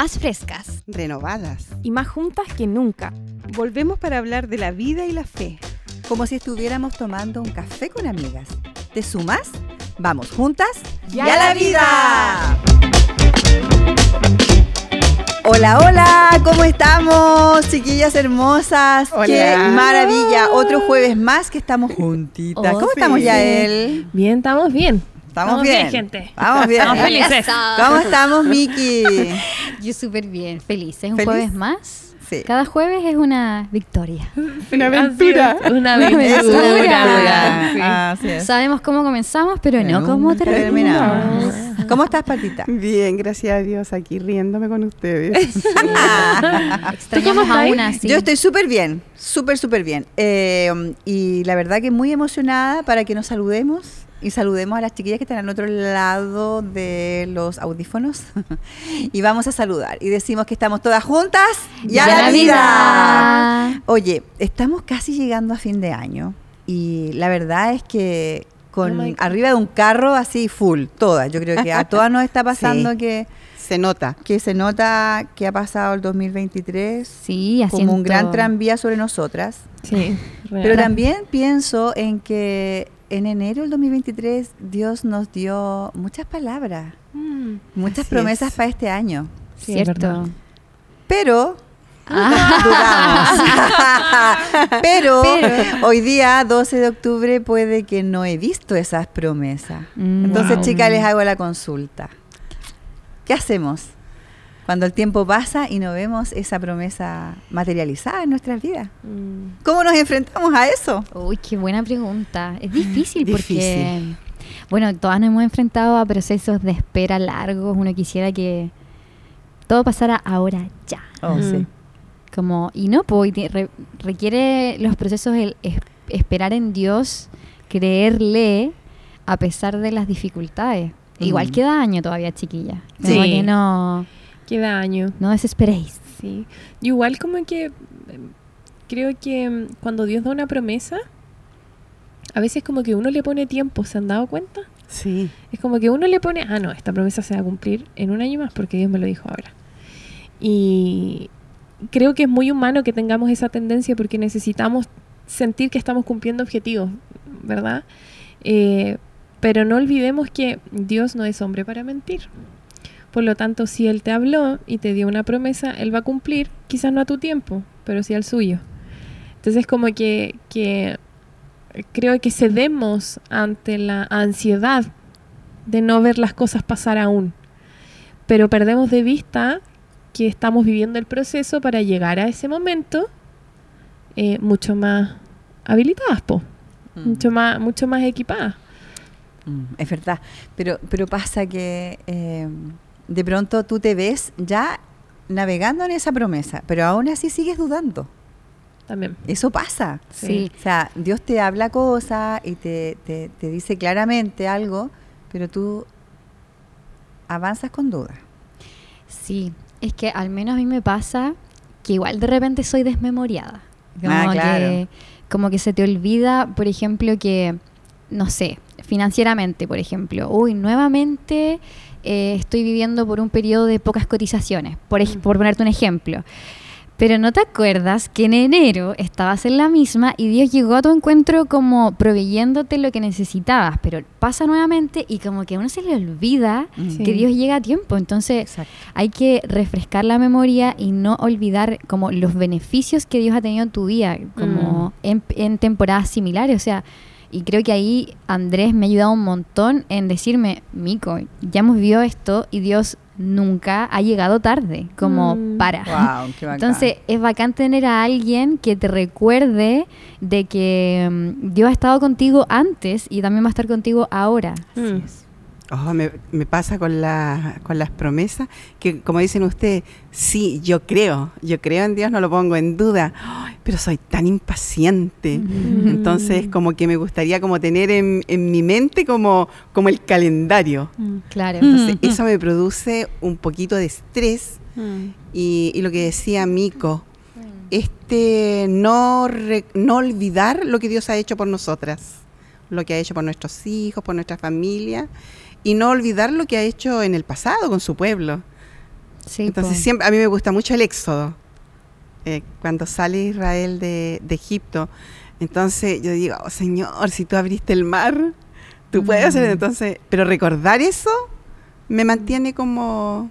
más frescas, renovadas y más juntas que nunca. Volvemos para hablar de la vida y la fe. Como si estuviéramos tomando un café con amigas. ¿Te sumas? Vamos juntas y a la vida. Hola, hola, ¿cómo estamos, chiquillas hermosas? Hola. ¡Qué maravilla! Otro jueves más que estamos juntitas. Oh, ¿Cómo sí. estamos, Yael? Bien, estamos bien. Estamos bien. gente. Vamos bien. Estamos felices. ¿Cómo estamos, Miki? Yo súper bien, feliz. ¿Es un ¿Feliz? jueves más? Sí. Cada jueves es una victoria. Una aventura. Una Es una aventura. aventura. Sí. Así es. Sabemos cómo comenzamos, pero no cómo Nunca terminamos. ¿Cómo estás, Patita? Bien, gracias a Dios, aquí riéndome con ustedes. Extrañamos estás ahí? aún así. Yo estoy súper bien, súper, súper bien. Eh, y la verdad que muy emocionada para que nos saludemos y saludemos a las chiquillas que están al otro lado de los audífonos. y vamos a saludar. Y decimos que estamos todas juntas y a la vida. Oye, estamos casi llegando a fin de año. Y la verdad es que con Oh arriba de un carro así full, todas. Yo creo que a todas nos está pasando Sí. que, Se nota. que se nota que ha pasado el 2023 Sí, haciendo... como un gran tranvía sobre nosotras. Sí, Pero real. también pienso en que en enero del 2023 Dios nos dio muchas palabras, Mm, muchas promesas es. para este año. sí, es verdad. Cierto. Pero Ah. Pero, Pero- hoy día, 12 de octubre, puede que no he visto esas promesas. Mm. Entonces, Wow. chicas, les hago la consulta. ¿Qué hacemos cuando el tiempo pasa y no vemos esa promesa materializada en nuestras vidas? Mm, ¿Cómo nos enfrentamos a eso? Uy, qué buena pregunta. Es difícil, porque, bueno, todas nos hemos enfrentado a procesos de espera largos. Uno quisiera que todo pasara ahora ya. Oh, Mm. sí. Como, y no, pues, re- requiere los procesos el es- esperar en Dios, creerle a pesar de las dificultades. Igual queda año todavía, chiquilla. Como Sí. que no, Queda año. no desesperéis. Sí. Y igual como que creo que em, cuando Dios da una promesa, a veces como que uno le pone tiempo, ¿se han dado cuenta? Sí. Es como que uno le pone, ah, no, esta promesa se va a cumplir en un año más porque Dios me lo dijo ahora. Y creo que es muy humano que tengamos esa tendencia porque necesitamos sentir que estamos cumpliendo objetivos, ¿verdad? Eh, pero no olvidemos que Dios no es hombre para mentir. Por lo tanto, si Él te habló y te dio una promesa, Él va a cumplir, quizás no a tu tiempo, pero sí al suyo. Entonces, como que, que creo que cedemos ante la ansiedad de no ver las cosas pasar aún. Pero perdemos de vista que estamos viviendo el proceso para llegar a ese momento eh, mucho más habilitadas, po, mucho más, mucho más equipadas. Mm, Es verdad, pero, pero pasa que eh, de pronto tú te ves ya navegando en esa promesa, pero aún así sigues dudando. También. Eso pasa. Sí. O sea, Dios te habla cosas y te, te- te dice claramente algo, pero tú avanzas con duda. Sí, es que al menos a mí me pasa que igual de repente soy desmemoriada. Como, Ah, claro. que, como que se te olvida, por ejemplo, que, no sé, financieramente, por ejemplo, uy, nuevamente eh, estoy viviendo por un periodo de pocas cotizaciones, por, ponerte un ejemplo. Pero no te acuerdas que en enero estabas en la misma y Dios llegó a tu encuentro como proveyéndote lo que necesitabas, pero pasa nuevamente y como que a uno se le olvida Sí. que Dios llega a tiempo. Entonces, Exacto. hay que refrescar la memoria y no olvidar como los beneficios que Dios ha tenido en tu vida, como en, en temporadas similares. O sea, y creo que ahí Andrés me ha ayudado un montón en decirme, Mico, ya hemos vivido esto y Dios nunca ha llegado tarde, como Mm. para. Wow, qué bacán. Entonces es bacán tener a alguien que te recuerde de que mm, Dios ha estado contigo antes y también va a estar contigo ahora. Mm. Oh, me, me pasa con, la, con las promesas que, como dicen ustedes, sí, yo creo, yo creo en Dios, no lo pongo en duda, pero soy tan impaciente. Entonces, como que me gustaría como tener en, en mi mente como, como el calendario. Claro. Entonces, eso me produce un poquito de estrés Mm. y, y lo que decía Mico, este no, re- no olvidar lo que Dios ha hecho por nosotras, lo que ha hecho por nuestros hijos, por nuestra familia, y no olvidar lo que ha hecho en el pasado con su pueblo. Sí, Entonces po. siempre, a mí me gusta mucho el éxodo. Eh, cuando sale Israel de, de Egipto. Entonces yo digo, oh, Señor, si tú abriste el mar, tú puedes hacer. Mm. Entonces, pero recordar eso me mantiene como,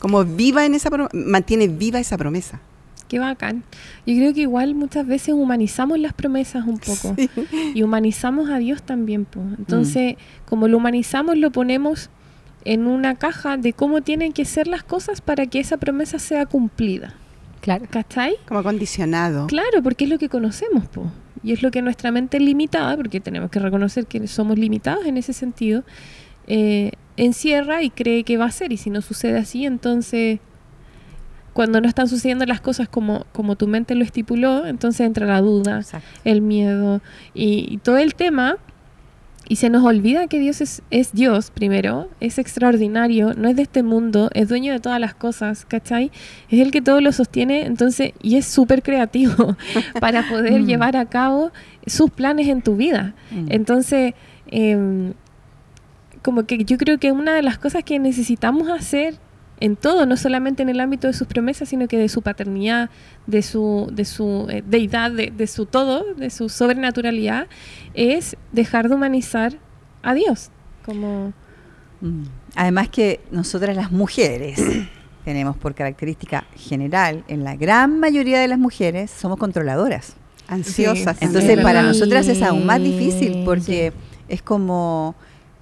como viva en esa mantiene viva esa promesa. Qué bacán. Yo creo que igual muchas veces humanizamos las promesas un poco. Sí. Y humanizamos a Dios también. po. Entonces, como lo humanizamos, lo ponemos en una caja de cómo tienen que ser las cosas para que esa promesa sea cumplida. Claro. ¿Cachai? Como condicionado. Claro, porque es lo que conocemos, po. Y es lo que nuestra mente limitada, porque tenemos que reconocer que somos limitados en ese sentido, eh, encierra y cree que va a ser. Y si no sucede así, entonces, cuando no están sucediendo las cosas como, como tu mente lo estipuló, entonces entra la duda, Exacto. el miedo y, y todo el tema. Y se nos olvida que Dios es, es Dios primero, es extraordinario, no es de este mundo, es dueño de todas las cosas, ¿cachai? Es el que todo lo sostiene, entonces, y es súper creativo para poder Mm. llevar a cabo sus planes en tu vida. Mm. Entonces, em, como que yo creo que una de las cosas que necesitamos hacer en todo, no solamente en el ámbito de sus promesas, sino que de su paternidad, de su, de su eh, deidad, de, de su todo, de su sobrenaturalidad, es dejar de humanizar a Dios. Como, Mm. Además que nosotras las mujeres tenemos por característica general, en la gran mayoría de las mujeres, somos controladoras. Ansiosas. Sí. Entonces para nosotras es aún más difícil Sí. porque es como,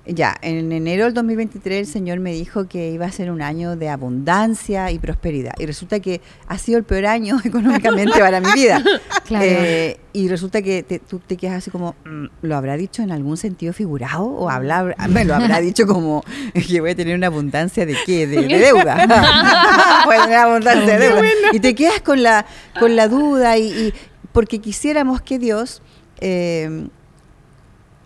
ya, en enero del 2023 el Señor me dijo que iba a ser un año de abundancia y prosperidad. Y resulta que ha sido el peor año económicamente para mi vida. Claro. Eh, y resulta que te- tú te quedas así como, mm, ¿lo habrá dicho en algún sentido figurado? ¿O habla, me lo habrá dicho como que voy a tener una abundancia de qué? De, de deuda. voy a tener abundancia de deuda. Y te quedas con la, con la duda y, y porque quisiéramos que Dios eh,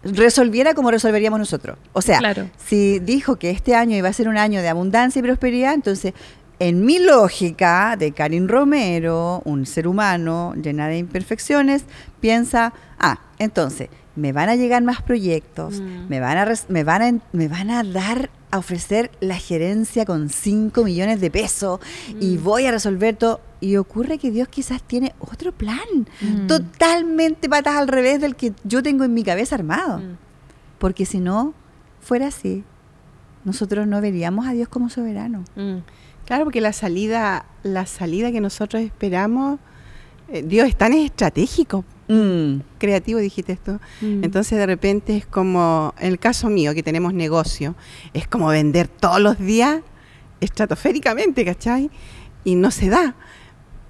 resolviera como resolveríamos nosotros. O sea, Claro. si dijo que este año iba a ser un año de abundancia y prosperidad, entonces, en mi lógica de Karin Romero, un ser humano llena de imperfecciones, piensa, ah, entonces, me van a llegar más proyectos, Mm. me, van a me, van a, me van a dar, a ofrecer la gerencia con 5 millones de pesos y Mm. voy a resolver todo. Y ocurre que Dios quizás tiene otro plan, Mm. totalmente patas al revés del que yo tengo en mi cabeza armado. Mm. Porque si no fuera así, nosotros no veríamos a Dios como soberano. Claro, porque la salida, la salida que nosotros esperamos, Dios es tan estratégico, Mm. creativo, dijiste esto. Mm. Entonces de repente es como, en el caso mío, que tenemos negocio, es como vender todos los días estratosféricamente, ¿cachai? Y no se da.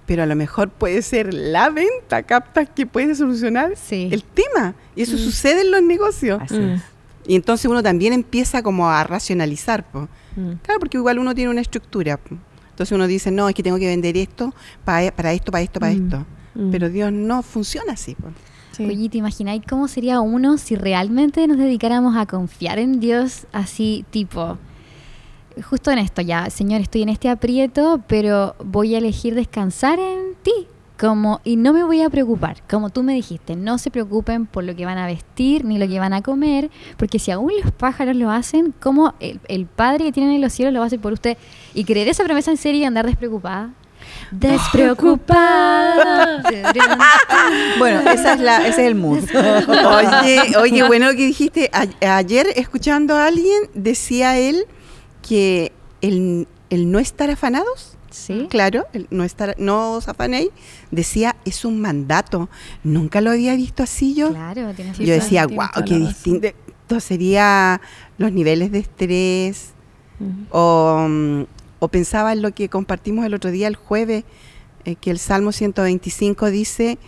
Pero a lo mejor puede ser la venta, captas, que puede solucionar Sí. el tema. Y eso Mm. sucede en los negocios. Así Mm. es. Y entonces uno también empieza como a racionalizar. po. Mm. Claro, porque igual uno tiene una estructura. po. Entonces uno dice, no, es que tengo que vender esto pa- para esto, para esto, para Mm. esto. Mm. Pero Dios no funciona así. Sí. Oye, ¿te imagináis cómo sería uno si realmente nos dedicáramos a confiar en Dios así, tipo, justo en esto ya, Señor, estoy en este aprieto, pero voy a elegir descansar en ti, como, y no me voy a preocupar, como tú me dijiste, no se preocupen por lo que van a vestir ni lo que van a comer, porque si aún los pájaros lo hacen, como el, el Padre que tienen en los cielos lo va a hacer por usted, y creer esa promesa en serio y andar despreocupada. Despreocupada. Bueno, esa es la, ese es el mood. Oye, oye, bueno lo que dijiste. A- ayer escuchando a alguien, decía él que el, el no estar afanados, Sí. claro, el no estar, no decía, es un mandato. Nunca lo había visto así yo. Claro, tienes yo claro, decía, wow, qué distinto. Sería los niveles de estrés. O, mm, o pensaba en lo que compartimos el otro día, el jueves, eh, que el Salmo 125 dice,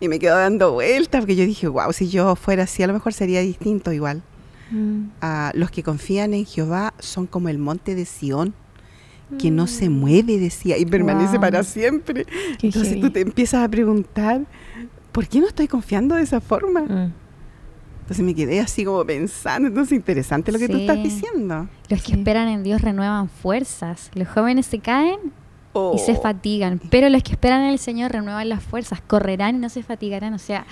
y me quedo dando vueltas, porque yo dije, wow, si yo fuera así, a lo mejor sería distinto igual. Mm. Ah, los que confían en Jehová son como el monte de Sión, que no se mueve, decía, y permanece Wow. para siempre. Qué Entonces heavy. tú te empiezas a preguntar, ¿por qué no estoy confiando de esa forma? Mm. Entonces me quedé así como pensando, entonces interesante lo que tú Sí. estás diciendo. Los que Sí. esperan en Dios renuevan fuerzas. Los jóvenes se caen y se Oh. fatigan, pero los que esperan en el Señor renuevan las fuerzas, correrán y no se fatigarán. O sea,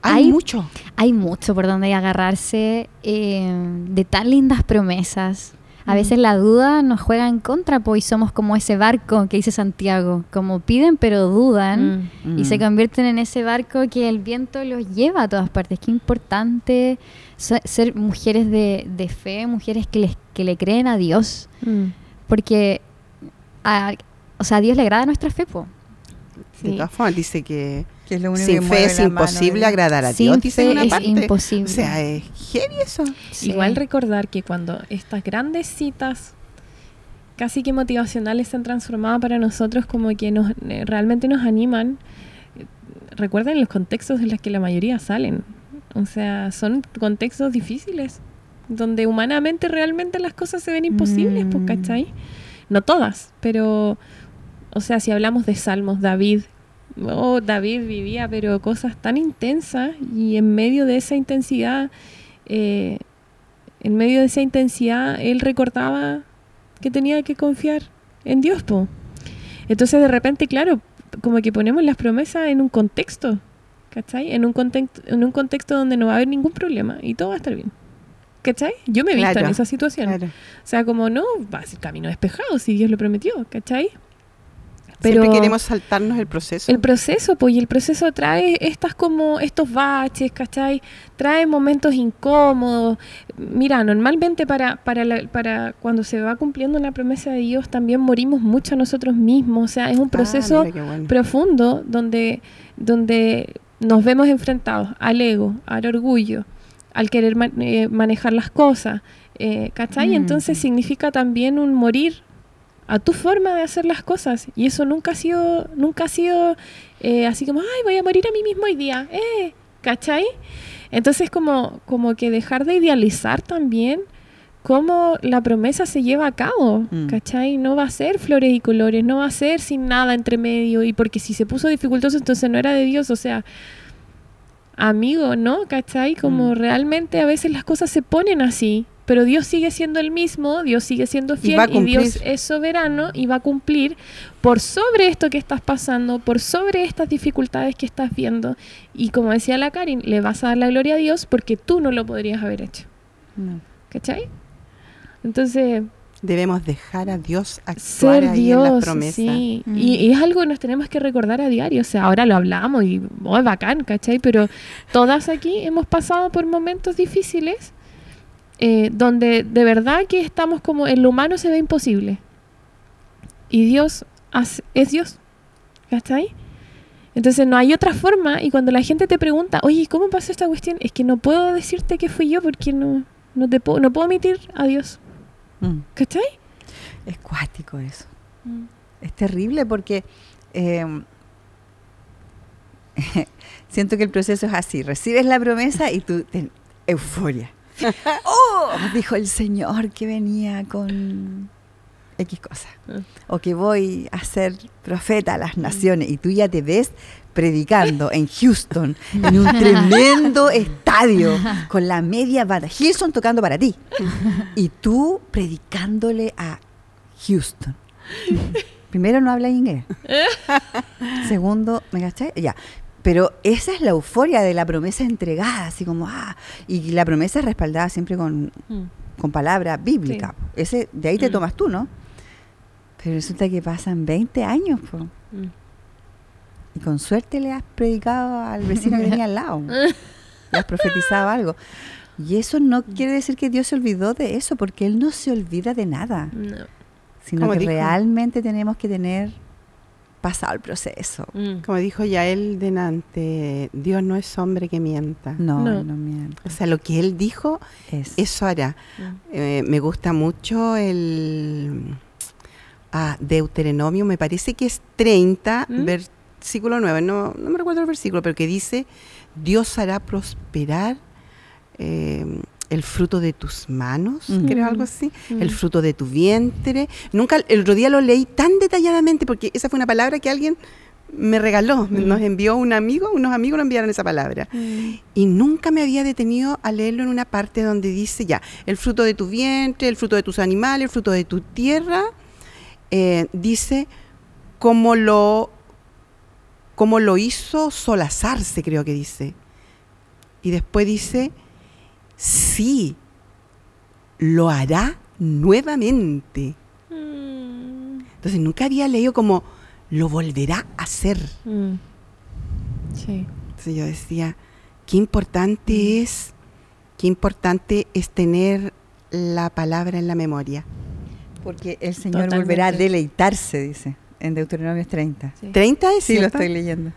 Hay, hay, mucho. hay mucho por donde agarrarse eh, de tan lindas promesas. A veces la duda nos juega en contra, pues, y somos como ese barco que dice Santiago, como piden pero dudan Mm. y se Mm. convierten en ese barco que el viento los lleva a todas partes. Qué importante se- ser mujeres de, de fe, mujeres que, les, que le creen a Dios, Mm. porque a, o sea, a Dios le agrada nuestra fe, po. De Sí. todas formas, dice que Que es lo único sin que fe es mano imposible agradar a Sin Dios, dice en fe una es parte. imposible. O sea, es heavy eso. Sí. Igual recordar que cuando estas grandes citas casi que motivacionales se han transformado para nosotros como que nos eh, realmente nos animan. eh, Recuerden los contextos en los que la mayoría salen. O sea, son contextos difíciles, donde humanamente realmente las cosas se ven imposibles, pues, Mm. ¿cachai? No todas, pero, o sea, si hablamos de Salmos, David, oh, David vivía, pero cosas tan intensas y en medio de esa intensidad, eh, en medio de esa intensidad, él recordaba que tenía que confiar en Dios, po. Entonces, de repente, claro, como que ponemos las promesas en un contexto, ¿cachai? En un, contexto, en un contexto donde no va a haber ningún problema y todo va a estar bien. ¿Cachai? Yo me he visto Claro, en esa situación. Claro. O sea, como no, va a ser camino despejado si Dios lo prometió, ¿cachai? Siempre queremos saltarnos el proceso. El proceso, pues, y el proceso trae estas como, estos baches, ¿cachai? Trae momentos incómodos. Mira, normalmente para, para, la- para cuando se va cumpliendo una promesa de Dios también morimos mucho a nosotros mismos. O sea, es un Ah, proceso mira qué bueno. profundo donde, donde nos vemos enfrentados al ego, al orgullo, al querer ma- eh, manejar las cosas, eh, ¿cachai? Mm. Entonces significa también un morir a tu forma de hacer las cosas y eso nunca ha sido, nunca ha sido eh, así como, ay, voy a morir a mí mismo hoy día, eh, ¿cachai? Entonces como, como que dejar de idealizar también cómo la promesa se lleva a cabo, Mm. ¿cachai? No va a ser flores y colores, no va a ser sin nada entre medio, y porque si se puso dificultoso, entonces no era de Dios, o sea, amigo, ¿no? ¿Cachai? Como Mm. realmente a veces las cosas se ponen así, pero Dios sigue siendo el mismo, Dios sigue siendo fiel y, Dios es soberano y va a cumplir por sobre esto que estás pasando, por sobre estas dificultades que estás viendo. Y como decía la Karin, le vas a dar la gloria a Dios porque tú no lo podrías haber hecho. No. ¿Cachai? Entonces, Debemos dejar a Dios actuar ser ahí en las Dios, promesas. sí. Mm. Y, y es algo que nos tenemos que recordar a diario. O sea, ahora lo hablamos y oh, es bacán, ¿cachai? Pero todas aquí hemos pasado por momentos difíciles eh, donde de verdad que estamos como en lo humano se ve imposible. Y Dios hace- es Dios, ¿cachai? Entonces no hay otra forma y cuando la gente te pregunta, oye, ¿cómo pasó esta cuestión? Es que no puedo decirte que fui yo porque no, no, te puedo, no puedo omitir a Dios, Mm. ¿cachai? Es cuático eso. Es terrible porque eh, siento que el proceso es así. Recibes la promesa y tú ten euforia. ¡Oh! Dijo el Señor que venía con X cosa. Ah. O que voy a ser profeta a las naciones. Y tú ya te ves predicando en Houston, en un tremendo estadio, con la media banda. Houston tocando para ti. Y tú predicándole a Houston. Primero, no habla inglés. Segundo, ¿me cachai? Ya. Pero esa es la euforia de la promesa entregada, así como, ah, y la promesa es respaldada siempre con, con palabra bíblica. Ese, de ahí te Mm. tomas tú, ¿no? Pero resulta que pasan 20 años, po, Mm. y con suerte le has predicado al vecino que tenía al lado. Le has profetizado algo. Y eso no quiere decir que Dios se olvidó de eso, porque Él no se olvida de nada, No. sino que dijo. realmente tenemos que tener pasado el proceso. Mm. Como dijo ya él delante, Dios no es hombre que mienta. No, No. no, miento. O sea, lo que él dijo, Es. eso hará. Mm. Eh, me gusta mucho el ah, Deuteronomio, me parece que es 30, ¿Mm? versículo 9, no, no me recuerdo el versículo, pero que dice, Dios hará prosperar eh, el fruto de tus manos, creo algo así, el fruto de tu vientre. Nunca, el otro día lo leí tan detalladamente porque esa fue una palabra que alguien me regaló, nos envió un amigo, unos amigos nos enviaron esa palabra. Y nunca me había detenido a leerlo en una parte donde dice ya, el fruto de tu vientre, el fruto de tus animales, el fruto de tu tierra, eh, dice cómo lo, cómo lo hizo solazarse, creo que dice. Y después dice, sí, lo hará nuevamente. Mm. Entonces nunca había leído como lo volverá a hacer. Mm. Sí. Entonces yo decía, qué importante es, qué importante es tener la palabra en la memoria. Porque el Señor Totalmente. volverá a deleitarse, dice, en Deuteronomio 30. Sí. 30 es Sí, lo cierto? estoy leyendo.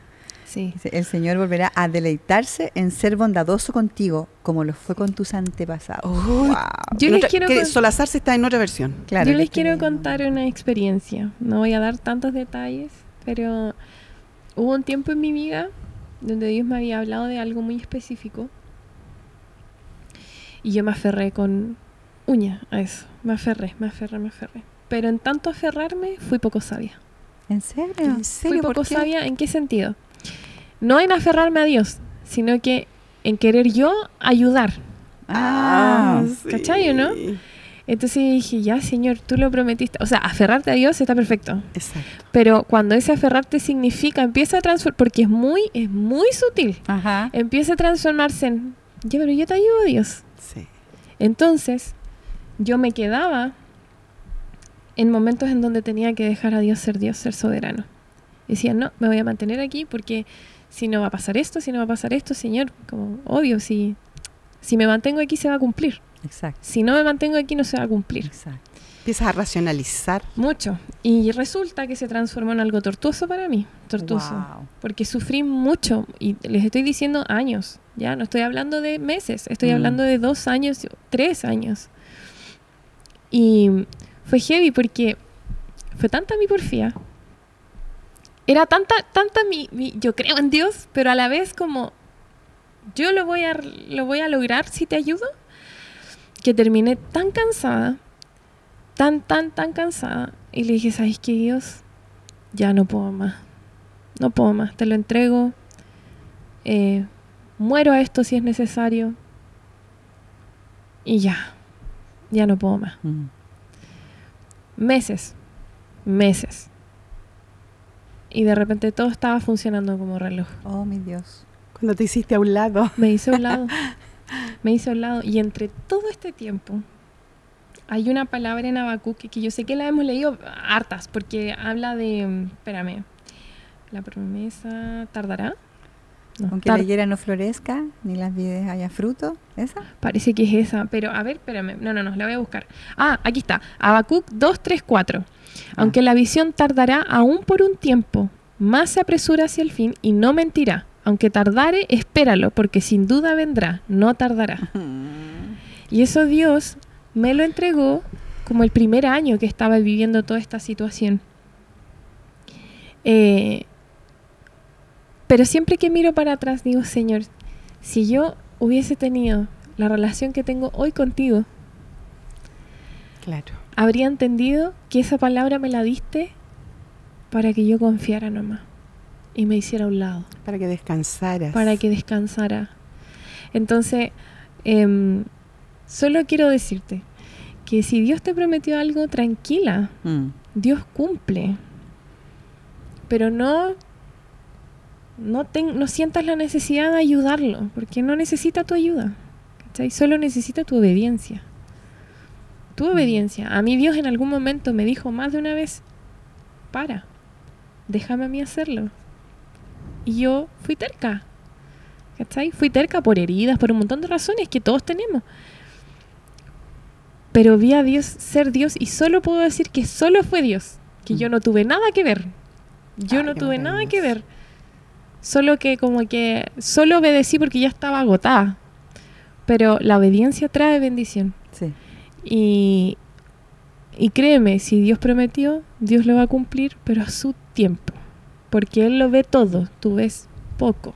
Sí. El Señor volverá a deleitarse en ser bondadoso contigo, como lo fue con tus antepasados. Uy, Wow. Yo les quiero que con- Solazarse está en otra versión. Claro, Yo les quiero contar una experiencia. No voy a dar tantos detalles, pero hubo un tiempo en mi vida donde Dios me había hablado de algo muy específico y yo me aferré con uña a eso. Me aferré, me aferré, me aferré. Pero en tanto aferrarme, fui poco sabia. ¿En serio? ¿En Fui serio? poco ¿Por qué? sabia, ¿en qué sentido? No en aferrarme a Dios, sino que en querer yo ayudar. Ah, sí. ¿cachai o no? Entonces dije, ya, Señor, tú lo prometiste. O sea, aferrarte a Dios está perfecto. Exacto. Pero cuando ese aferrarte significa, empieza a transformar, porque es muy, es muy sutil, Ajá. empieza a transformarse en, ya, pero yo te ayudo, Dios. Sí. Entonces, yo me quedaba en momentos en donde tenía que dejar a Dios ser Dios, ser soberano. Decía, no, me voy a mantener aquí porque si no va a pasar esto, si no va a pasar esto, Señor, como obvio, si, si me mantengo aquí se va a cumplir. Exacto. Si no me mantengo aquí no se va a cumplir. Exacto. Empiezas a racionalizar. Mucho. Y resulta que se transformó en algo tortuoso para mí. Tortuoso. Wow. Porque sufrí mucho. Y les estoy diciendo años. Ya no estoy hablando de meses. Estoy Mm. hablando de dos años, tres años. Y fue heavy porque fue tanta mi porfía. Era tanta, tanta mi, mi- Yo creo en Dios, pero a la vez como. Yo lo voy a, lo voy a lograr si te ayudo. Que terminé tan cansada tan, tan, tan cansada. Y le dije, ¿sabes qué, Dios? Ya no puedo más. No puedo más. Te lo entrego. Eh, muero a esto si es necesario. Y ya. Ya no puedo más. Mm. Meses. Meses. Y de repente todo estaba funcionando como reloj. Oh, mi Dios. Cuando te hiciste a un lado. Me hice a un lado. Me hice a un lado. Y entre todo este tiempo, hay una palabra en Habacuc que, que yo sé que la hemos leído hartas, porque habla de. mm, Espérame. La promesa tardará. No, Aunque la higuera no florezca, ni las vides haya fruto. ¿Esa? Parece que es esa, pero a ver, espérame. No, no, no, la voy a buscar. Ah, aquí está. Habacuc 2, 3, 4. Aunque la visión tardará aún por un tiempo, más se apresura hacia el fin y no mentirá. Aunque tardare, espéralo, porque sin duda vendrá, no tardará. Y eso Dios me lo entregó como el primer año que estaba viviendo toda esta situación. Eh, pero siempre que miro para atrás digo, Señor, si yo hubiese tenido la relación que tengo hoy contigo, Claro. habría entendido que esa palabra me la diste para que yo confiara nomás y me hiciera a un lado Para que descansaras. para que descansara. Entonces, em, solo quiero decirte que si Dios te prometió algo, tranquila, Mm. Dios cumple. Pero no, no, ten- no sientas la necesidad de ayudarlo, porque no necesita tu ayuda. ¿cachai? Solo necesita tu obediencia. Tu obediencia. A mí Dios en algún momento me dijo más de una vez, para, déjame a mí hacerlo. Y yo fui terca. ¿Cachai? Fui terca por heridas, por un montón de razones que todos tenemos. Pero vi a Dios ser Dios y solo puedo decir que solo fue Dios. Que yo Mm. no tuve nada que ver. Yo Ay, no tuve nada que ver. Solo que como que solo obedecí porque ya estaba agotada. Pero la obediencia trae bendición. Sí. Y, y créeme, si Dios prometió, Dios lo va a cumplir, pero a su tiempo. Porque Él lo ve todo, tú ves poco.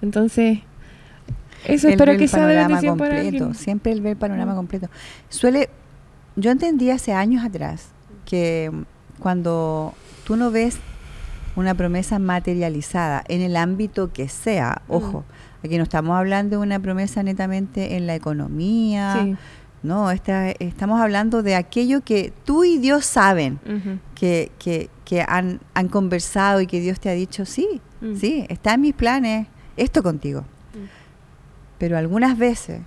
Entonces, eso Él espero que sea de panorama bendición para completo. alguien. Siempre él ve el panorama Mm. completo. Suele, yo entendí hace años atrás que cuando tú no ves una promesa materializada en el ámbito que sea, Mm. ojo, aquí no estamos hablando de una promesa netamente en la economía, Sí. no, esta- estamos hablando de aquello que tú y Dios saben, que, que, que han, han conversado y que Dios te ha dicho, sí, Mm. sí, está en mis planes esto contigo. Mm. Pero algunas veces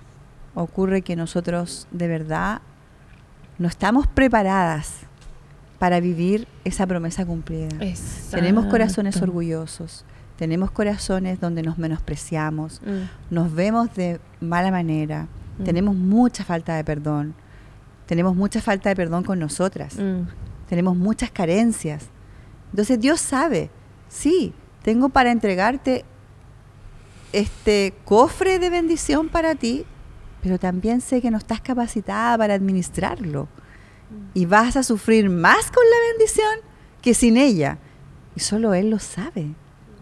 ocurre que nosotros de verdad no estamos preparadas para vivir esa promesa cumplida. Tenemos corazones orgullosos, tenemos corazones donde nos menospreciamos, Mm, nos vemos de mala manera, Mm. tenemos mucha falta de perdón, tenemos mucha falta de perdón con nosotras, mm, tenemos muchas carencias. Entonces Dios sabe, sí, tengo para entregarte este cofre de bendición para ti, pero también sé que no estás capacitada para administrarlo. Y vas a sufrir más con la bendición que sin ella. Y solo Él lo sabe.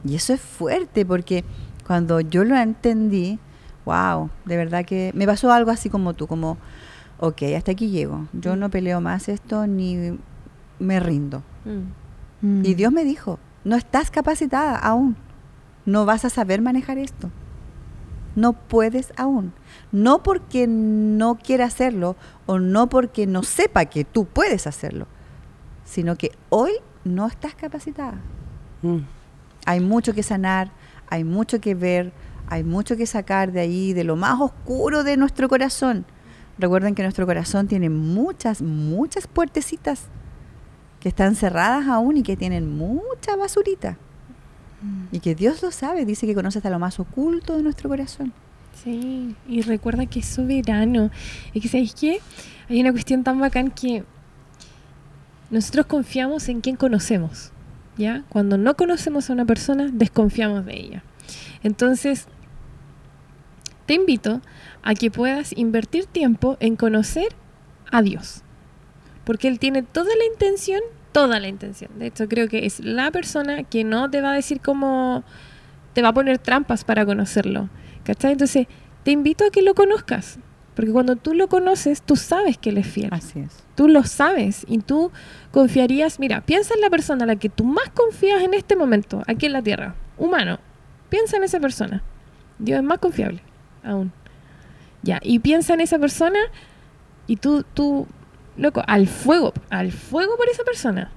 Y eso es fuerte porque cuando yo lo entendí, wow, de verdad que me pasó algo así como tú, como, ok, hasta aquí llego. Yo no peleo más esto ni me rindo. mm. Y Dios me dijo, no estás capacitada aún. No vas a saber manejar esto. No puedes aún. No porque no quiera hacerlo o no porque no sepa que tú puedes hacerlo, sino que hoy no estás capacitada. Mm. Hay mucho que sanar, hay mucho que ver, hay mucho que sacar de ahí, de lo más oscuro de nuestro corazón. Recuerden que nuestro corazón tiene muchas, muchas puertecitas que están cerradas aún y que tienen mucha basurita. Y que Dios lo sabe, dice que conoce hasta lo más oculto de nuestro corazón. Sí, y recuerda que es soberano. Y que, ¿sabéis qué? Hay una cuestión tan bacán que nosotros confiamos en quien conocemos, ¿ya? Cuando no conocemos a una persona, desconfiamos de ella. Entonces, te invito a que puedas invertir tiempo en conocer a Dios. Porque Él tiene toda la intención, toda la intención. De hecho, creo que es la persona que no te va a decir cómo te va a poner trampas para conocerlo. ¿Cachai? Entonces, te invito a que lo conozcas. Porque cuando tú lo conoces, tú sabes que Él es fiel. Así es. Tú lo sabes y tú confiarías. Mira, piensa en la persona a la que tú más confías en este momento, aquí en la tierra, humano. Piensa en esa persona. Dios es más confiable, aún. Ya, y piensa en esa persona y tú, tú, loco, al fuego, al fuego por esa persona.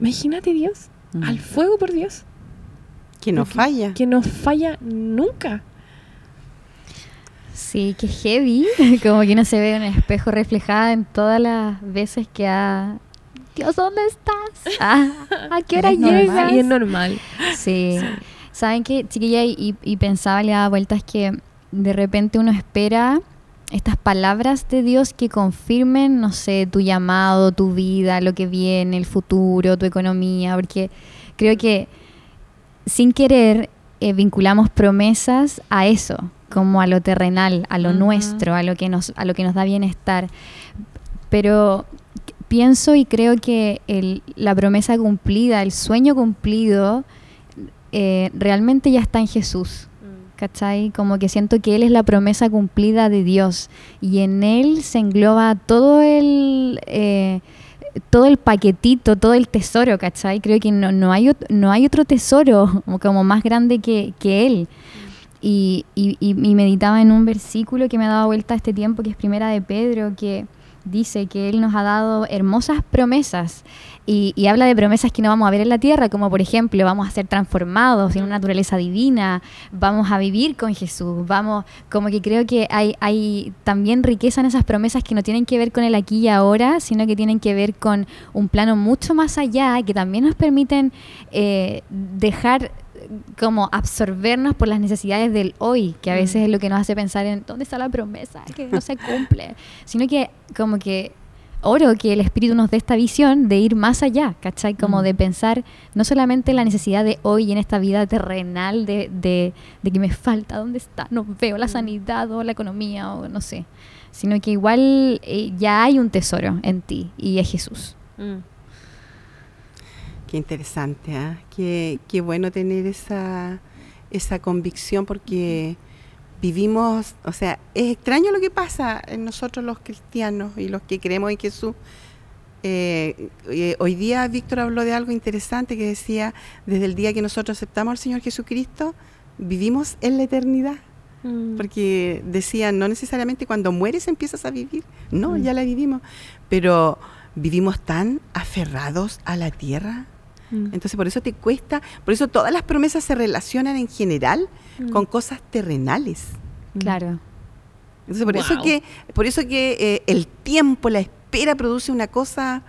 Imagínate Dios, Mm. al fuego por Dios, Que no falla. que no falla nunca. Sí, que heavy. Como que uno se ve en el espejo reflejada en todas las veces que ha... Dios, ¿dónde estás? Ah, ¿A qué hora Es normal. llegas? Y es normal. Sí. ¿Saben qué, chiquilla? Y, y pensaba, le daba vueltas que de repente uno espera estas palabras de Dios que confirmen, no sé, tu llamado, tu vida, lo que viene, el futuro, tu economía, porque creo que sin querer eh, vinculamos promesas a eso, como a lo terrenal, a lo nuestro, a lo que nos, a lo que nos da bienestar. Pero pienso y creo que el- la promesa cumplida, el sueño cumplido, eh, realmente ya está en Jesús. ¿Cachai? Como que siento que Él es la promesa cumplida de Dios y en Él se engloba todo el, eh, todo el paquetito, todo el tesoro, ¿cachai? Creo que no, no, hay, no hay otro tesoro como más grande que, que Él. Y, y, y- y meditaba en un versículo que me ha dado vuelta este tiempo, que es Primera de Pedro, que dice que Él nos ha dado hermosas promesas y, habla de promesas que no vamos a ver en la tierra, como por ejemplo vamos a ser transformados en una naturaleza divina, vamos a vivir con Jesús, vamos, como que creo que hay, hay también riqueza en esas promesas que no tienen que ver con el aquí y ahora, sino que tienen que ver con un plano mucho más allá, que también nos permiten eh, dejar como absorbernos por las necesidades del hoy, que a veces Mm. es lo que nos hace pensar en dónde está la promesa, que no se cumple, sino que como que oro que el Espíritu nos dé esta visión de ir más allá, ¿cachai? Como Mm. de pensar no solamente en la necesidad de hoy y en esta vida terrenal de, de, de que me falta, ¿dónde está? No veo la Mm. sanidad o la economía o no sé, sino que igual eh, ya hay un tesoro en ti y es Jesús. Mm. Qué interesante, ¿ah? qué, qué bueno tener esa, esa convicción porque vivimos, o sea, es extraño lo que pasa en nosotros los cristianos y los que creemos en Jesús. Eh, eh, hoy día Víctor habló de algo interesante que decía, desde el día que nosotros aceptamos al Señor Jesucristo, vivimos en la eternidad. Mm. Porque decían, no necesariamente cuando mueres empiezas a vivir. No, Mm. ya la vivimos. Pero vivimos tan aferrados a la tierra. Mm. Entonces por eso te cuesta, por eso todas las promesas se relacionan en general Mm. con cosas terrenales. Mm. Claro. Entonces, por eso que, por eso que eh, el tiempo, la espera produce una cosa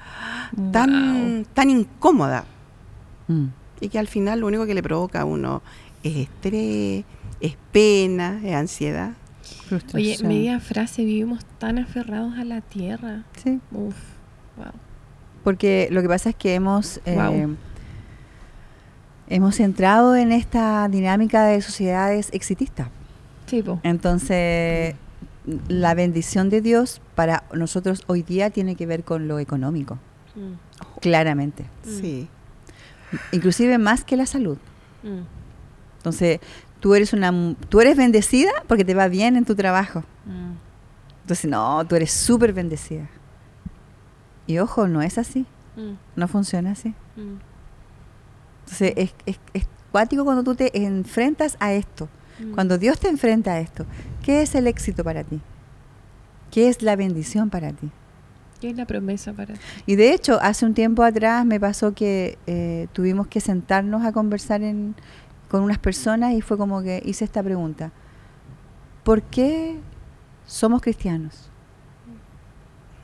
tan, tan incómoda Mm. y que al final lo único que le provoca a uno es estrés, es pena, es ansiedad. Oye, media frase, vivimos tan aferrados a la tierra. Sí, Uf, wow. porque lo que pasa es que hemos eh. Hemos entrado en esta dinámica de sociedades exitistas. Sí. Entonces, la bendición de Dios para nosotros hoy día tiene que ver con lo económico, Mm, claramente. Mm. Sí. Inclusive más que la salud. mm, Entonces, tú eres una tú eres bendecida porque te va bien en tu trabajo. mm. Entonces, no, tú eres súper bendecida. Y ojo, no es así. Mm, No funciona así. Entonces, es, es, es cuático cuando tú te enfrentas a esto. mm. Cuando Dios te enfrenta a esto, ¿qué es el éxito para ti? ¿Qué es la bendición para ti? ¿Qué es la promesa para ti? Y de hecho, hace un tiempo atrás me pasó que eh, tuvimos que sentarnos a conversar en- con unas personas y fue como que hice esta pregunta. ¿Por qué somos cristianos?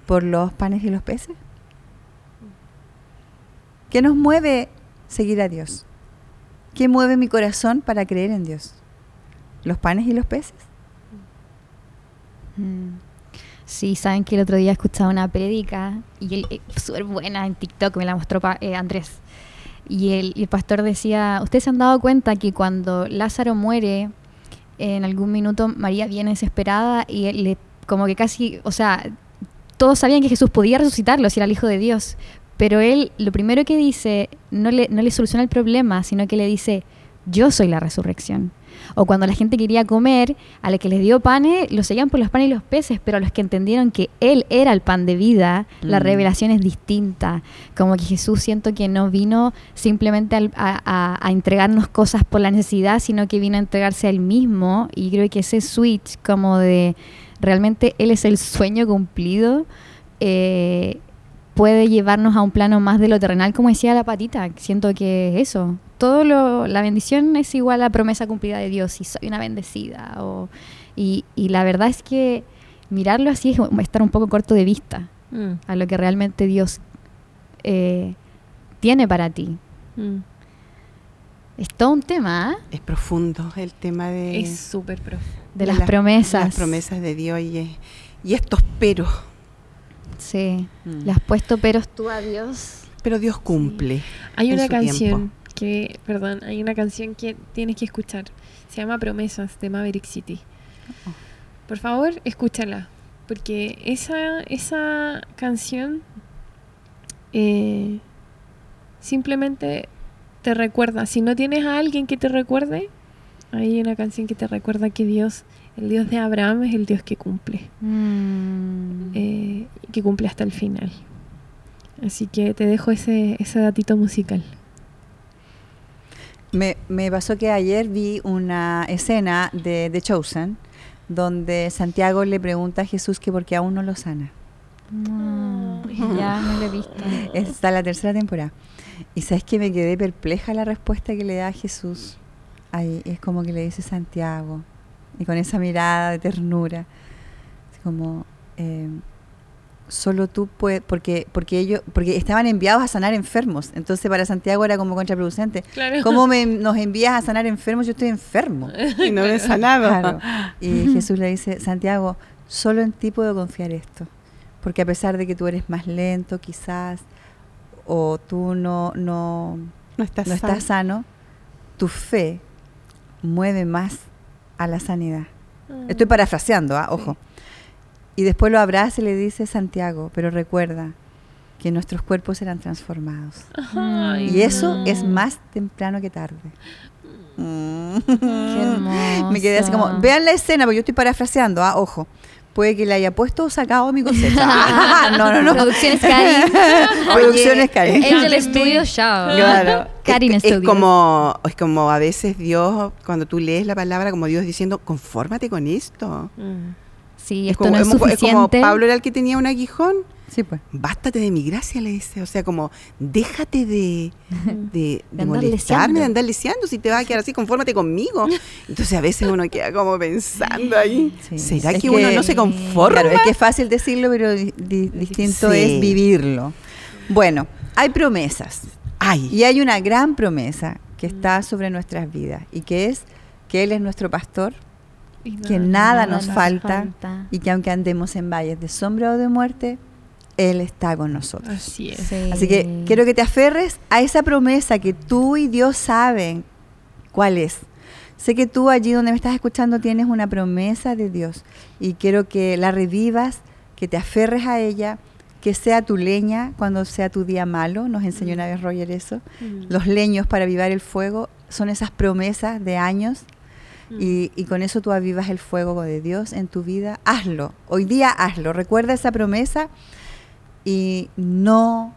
¿Por los panes y los peces? ¿Qué nos mueve seguir a Dios? ¿Qué mueve mi corazón para creer en Dios? ¿Los panes y los peces? Mm. Sí, saben que el otro día escuchaba una prédica y él, eh, súper buena en TikTok, me la mostró eh, Andrés. Y el, el pastor decía, ustedes se han dado cuenta que cuando Lázaro muere, en algún minuto María viene desesperada y él le, como que casi, o sea, todos sabían que Jesús podía resucitarlo si era el Hijo de Dios. Pero él lo primero que dice no le, no le soluciona el problema, sino que le dice, yo soy la resurrección. O cuando la gente quería comer, a la que les dio panes, lo seguían por los panes y los peces, pero a los que entendieron que Él era el pan de vida, la Mm. revelación es distinta. Como que Jesús siento que no vino simplemente a, a- a entregarnos cosas por la necesidad, sino que vino a entregarse a Él mismo. Y creo que ese switch como de realmente Él es el sueño cumplido, eh, puede llevarnos a un plano más de lo terrenal, como decía la patita. Siento que eso, todo lo, la bendición es igual a la promesa cumplida de Dios y soy una bendecida. O, y, y la verdad es que mirarlo así es estar un poco corto de vista Mm, a lo que realmente Dios eh, tiene para ti. mm. Es todo un tema ¿ah? Es profundo el tema de, Es súper profundo. de, de las, promesas. las promesas de Dios y, y estos peros. Sí, Mm. le has puesto peros tú a Dios. Pero Dios cumple. Hay una canción tiempo. que, perdón, hay una canción que tienes que escuchar. Se llama Promesas de Maverick City. Por favor, escúchala. Porque esa, esa canción eh, simplemente te recuerda. Si no tienes a alguien que te recuerde, hay una canción que te recuerda que Dios, el Dios de Abraham, es el Dios que cumple. Mm. eh, y que cumple hasta el final. Así que te dejo ese, ese datito musical. Me, me pasó que ayer vi una escena de The Chosen donde Santiago le pregunta a Jesús que por qué aún no lo sana. Mm, ya no lo he visto. Está la tercera temporada. Y sabes que me quedé perpleja la respuesta que le da Jesús. Ahí es como que le dice Santiago. Y con esa mirada de ternura. Es como eh, solo tú puedes, porque, porque ellos, porque estaban enviados a sanar enfermos. Entonces para Santiago era como contraproducente. Claro. ¿Cómo me, nos envías a sanar enfermos? Yo estoy enfermo. Y no he sanado. Claro. Y Jesús le dice, Santiago, solo en ti puedo confiar esto. Porque a pesar de que tú eres más lento quizás, o tú no, no, No estás no estás sano, tu fe mueve más a la sanidad. Ah. Estoy parafraseando, ¿ah? ojo. Y después lo abraza y le dice Santiago, pero recuerda que nuestros cuerpos serán transformados. Ay, Y eso no. es más temprano que tarde. Mm. Qué. Me quedé así como, vean la escena, porque yo estoy parafraseando, ah, ojo. Puede que le haya puesto o sacado mi cosecha. Ah, no, no, no. Producciones Karin. Producciones Karin. Angel Studio Show. Claro. Karin es, es como es como a veces Dios cuando tú lees la palabra como Dios diciendo confórmate con esto. Mm. Sí, Es esto como, no es es como- es como suficiente. Pablo era el que tenía un aguijón Sí, pues. Bástate de mi gracia, le dice. O sea, como, déjate de, de, molestarme, de andar leseando. Si te vas a quedar así, confórmate conmigo. Entonces, a veces uno queda como pensando ahí. Sí. ¿Será Es que, uno no se conforma? Claro, es que es fácil decirlo, pero di- di- distinto Sí. es vivirlo. Bueno, hay promesas. Ay, Y hay una gran promesa que está sobre nuestras vidas y que es que Él es nuestro pastor, Y que nada nos nos falta falta. y que aunque andemos en valles de sombra o de muerte, Él está con nosotros. Así es. Sí. Así que quiero que te aferres a esa promesa que tú y Dios saben cuál es. Sé que tú allí donde me estás escuchando tienes una promesa de Dios y quiero que la revivas, que te aferres a ella, que sea tu leña cuando sea tu día malo. Nos enseñó una vez Roger eso. Mm. Los leños para avivar el fuego son esas promesas de años Mm. y, y con eso tú avivas el fuego de Dios en tu vida. Hazlo, hoy día hazlo. Recuerda esa promesa y no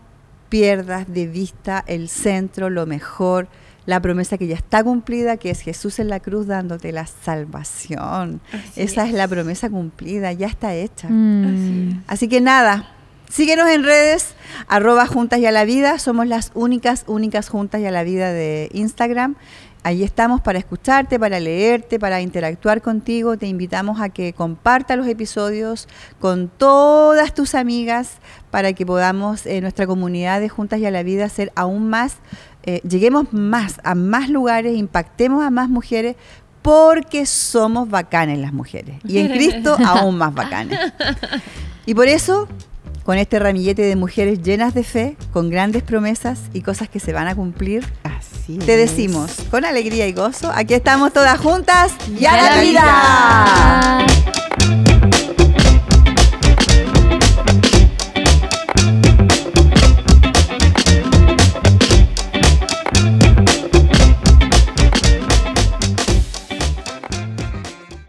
pierdas de vista el centro, lo mejor, la promesa que ya está cumplida, que es Jesús en la cruz dándote la salvación. Así Esa es la promesa cumplida, ya está hecha. Mm. Así Así que nada, síguenos en redes, arroba juntas y a la vida. Somos las únicas, únicas juntas y a la vida de Instagram. Ahí estamos para escucharte, para leerte, para interactuar contigo. Te invitamos a que compartas los episodios con todas tus amigas para que podamos, en nuestra comunidad de Juntas y a la Vida, ser aún más, eh, lleguemos más a más lugares, impactemos a más mujeres, porque somos bacanes las mujeres. Y en Cristo aún más bacanes. Y por eso, con este ramillete de mujeres llenas de fe, con grandes promesas y cosas que se van a cumplir, así te es. decimos con alegría y gozo, aquí estamos todas juntas y a Y a la la vida. vida.